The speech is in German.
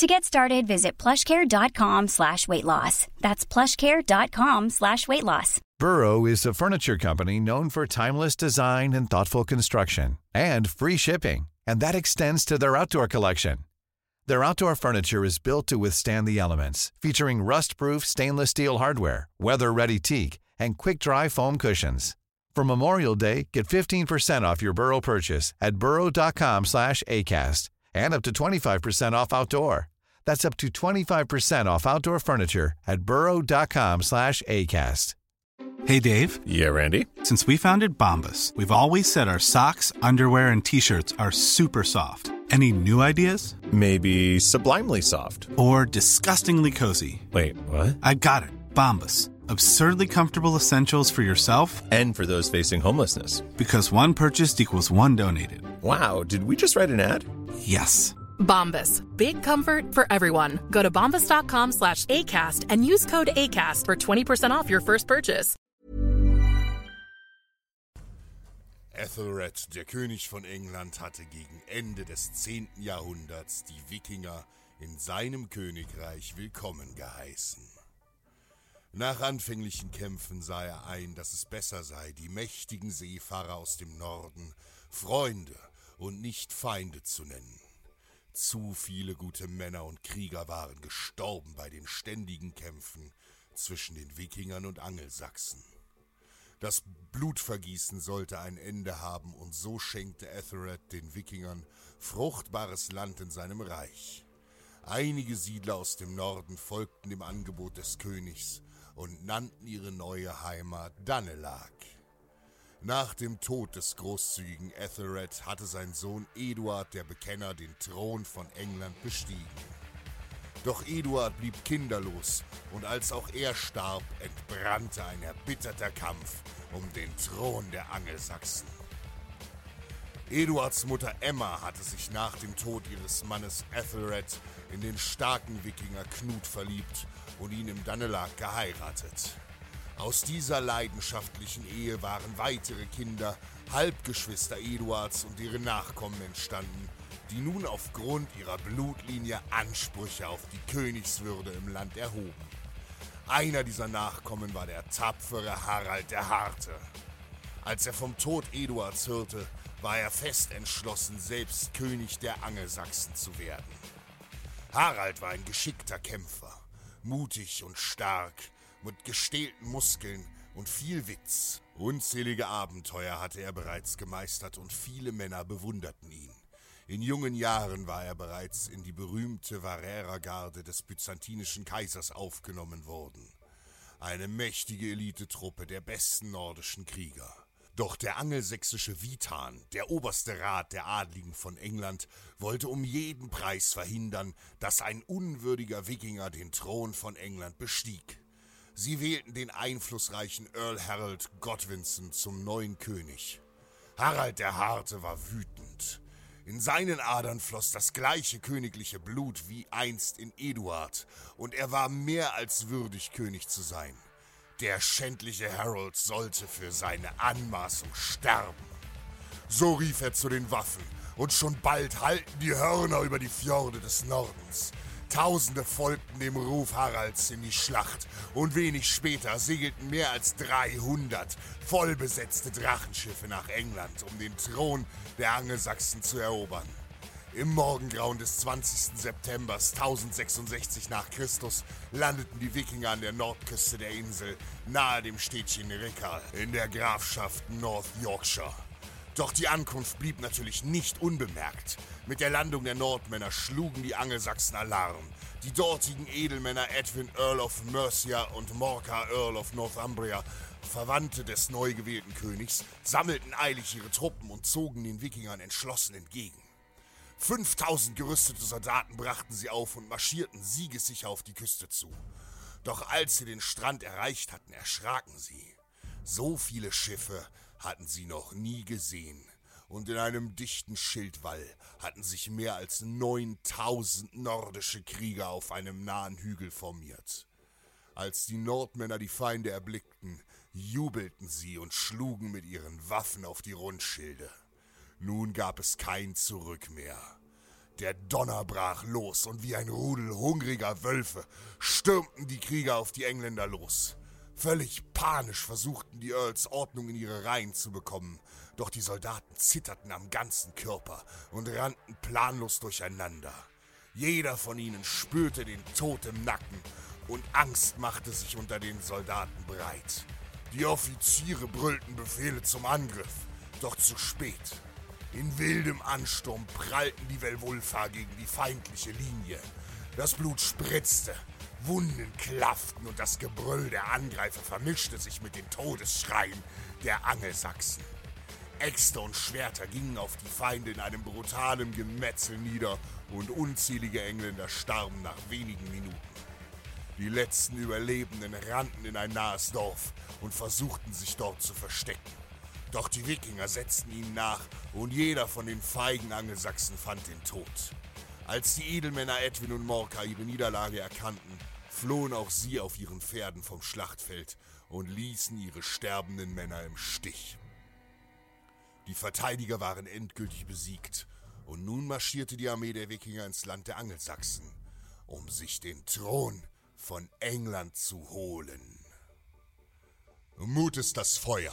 To get started, visit plushcare.com slash weight loss. That's plushcare.com slash weight loss. Burrow is a furniture company known for timeless design and thoughtful construction and free shipping, and that extends to their outdoor collection. Their outdoor furniture is built to withstand the elements, featuring rust-proof stainless steel hardware, weather-ready teak, and quick-dry foam cushions. For Memorial Day, get 15% off your Burrow purchase at burrow.com slash ACAST and up to 25% off outdoor. That's up to 25% off outdoor furniture at burrow.com slash ACAST. Hey, Dave. Yeah, Randy. Since we founded Bombus, we've always said our socks, underwear, and T-shirts are super soft. Any new ideas? Maybe sublimely soft. Or disgustingly cozy. Wait, what? I got it. Bombus. Absurdly comfortable essentials for yourself And for those facing homelessness. because one purchased equals one donated. Wow, did we just write an ad? Yes. Bombas. Big comfort for everyone. Go to bombas.com slash ACAST and use code ACAST for 20% off your first purchase. Ethelred, der König von England, hatte gegen Ende des 10. Jahrhunderts die Wikinger in seinem Königreich willkommen geheißen. Nach anfänglichen Kämpfen sah er ein, dass es besser sei, die mächtigen Seefahrer aus dem Norden Freunde und nicht Feinde zu nennen. Zu viele gute Männer und Krieger waren gestorben bei den ständigen Kämpfen zwischen den Wikingern und Angelsachsen. Das Blutvergießen sollte ein Ende haben, und so schenkte Ethelred den Wikingern fruchtbares Land in seinem Reich. Einige Siedler aus dem Norden folgten dem Angebot des Königs und nannten ihre neue Heimat Danelag. Nach dem Tod des großzügigen Ethelred hatte sein Sohn Eduard der Bekenner den Thron von England bestiegen. Doch Eduard blieb kinderlos und als auch er starb, entbrannte ein erbitterter Kampf um den Thron der Angelsachsen. Eduards Mutter Emma hatte sich nach dem Tod ihres Mannes Ethelred in den starken Wikinger Knut verliebt ihn im Danelag geheiratet. Aus dieser leidenschaftlichen Ehe waren weitere Kinder, Halbgeschwister Eduards und ihre Nachkommen entstanden, die nun aufgrund ihrer Blutlinie Ansprüche auf die Königswürde im Land erhoben. Einer dieser Nachkommen war der tapfere Harald der Harte. Als er vom Tod Eduards hörte, war er fest entschlossen, selbst König der Angelsachsen zu werden. Harald war ein geschickter Kämpfer, mutig und stark, mit gestählten Muskeln und viel Witz. Unzählige Abenteuer hatte er bereits gemeistert und viele Männer bewunderten ihn. In jungen Jahren war er bereits in die berühmte Varrerergarde des byzantinischen Kaisers aufgenommen worden. Eine mächtige Elitetruppe der besten nordischen Krieger. Doch der angelsächsische Vitan, der oberste Rat der Adligen von England, wollte um jeden Preis verhindern, dass ein unwürdiger Wikinger den Thron von England bestieg. Sie wählten den einflussreichen Earl Harold Godwinson zum neuen König. Harald der Harte war wütend. In seinen Adern floss das gleiche königliche Blut wie einst in Eduard, und er war mehr als würdig, König zu sein. Der schändliche Harold sollte für seine Anmaßung sterben. So rief er zu den Waffen, und schon bald hallten die Hörner über die Fjorde des Nordens. Tausende folgten dem Ruf Haralds in die Schlacht, und wenig später segelten mehr als 300 vollbesetzte Drachenschiffe nach England, um den Thron der Angelsachsen zu erobern. Im Morgengrauen des 20. September 1066 nach Christus landeten die Wikinger an der Nordküste der Insel, nahe dem Städtchen Rickhall in der Grafschaft North Yorkshire. Doch die Ankunft blieb natürlich nicht unbemerkt. Mit der Landung der Nordmänner schlugen die Angelsachsen Alarm. Die dortigen Edelmänner Edwin Earl of Mercia und Morcar Earl of Northumbria, Verwandte des neu gewählten Königs, sammelten eilig ihre Truppen und zogen den Wikingern entschlossen entgegen. 5000 gerüstete Soldaten brachten sie auf und marschierten siegessicher auf die Küste zu. Doch als sie den Strand erreicht hatten, erschraken sie. So viele Schiffe hatten sie noch nie gesehen. Und in einem dichten Schildwall hatten sich mehr als 9000 nordische Krieger auf einem nahen Hügel formiert. Als die Nordmänner die Feinde erblickten, jubelten sie und schlugen mit ihren Waffen auf die Rundschilde. Nun gab es kein Zurück mehr. Der Donner brach los und wie ein Rudel hungriger Wölfe stürmten die Krieger auf die Engländer los. Völlig panisch versuchten die Earls Ordnung in ihre Reihen zu bekommen, doch die Soldaten zitterten am ganzen Körper und rannten planlos durcheinander. Jeder von ihnen spürte den Tod im Nacken und Angst machte sich unter den Soldaten breit. Die Offiziere brüllten Befehle zum Angriff, doch zu spät. In wildem Ansturm prallten die Velvulfa gegen die feindliche Linie. Das Blut spritzte Wunden klafften und das Gebrüll der Angreifer vermischte sich mit den Todesschreien der Angelsachsen. Äxte und Schwerter gingen auf die Feinde in einem brutalen Gemetzel nieder und unzählige Engländer starben nach wenigen Minuten. Die letzten Überlebenden rannten in ein nahes Dorf und versuchten sich dort zu verstecken. Doch die Wikinger setzten ihnen nach und jeder von den feigen Angelsachsen fand den Tod. Als die Edelmänner Edwin und Morka ihre Niederlage erkannten, flohen auch sie auf ihren Pferden vom Schlachtfeld und ließen ihre sterbenden Männer im Stich. Die Verteidiger waren endgültig besiegt, und nun marschierte die Armee der Wikinger ins Land der Angelsachsen, um sich den Thron von England zu holen. Mut ist das Feuer,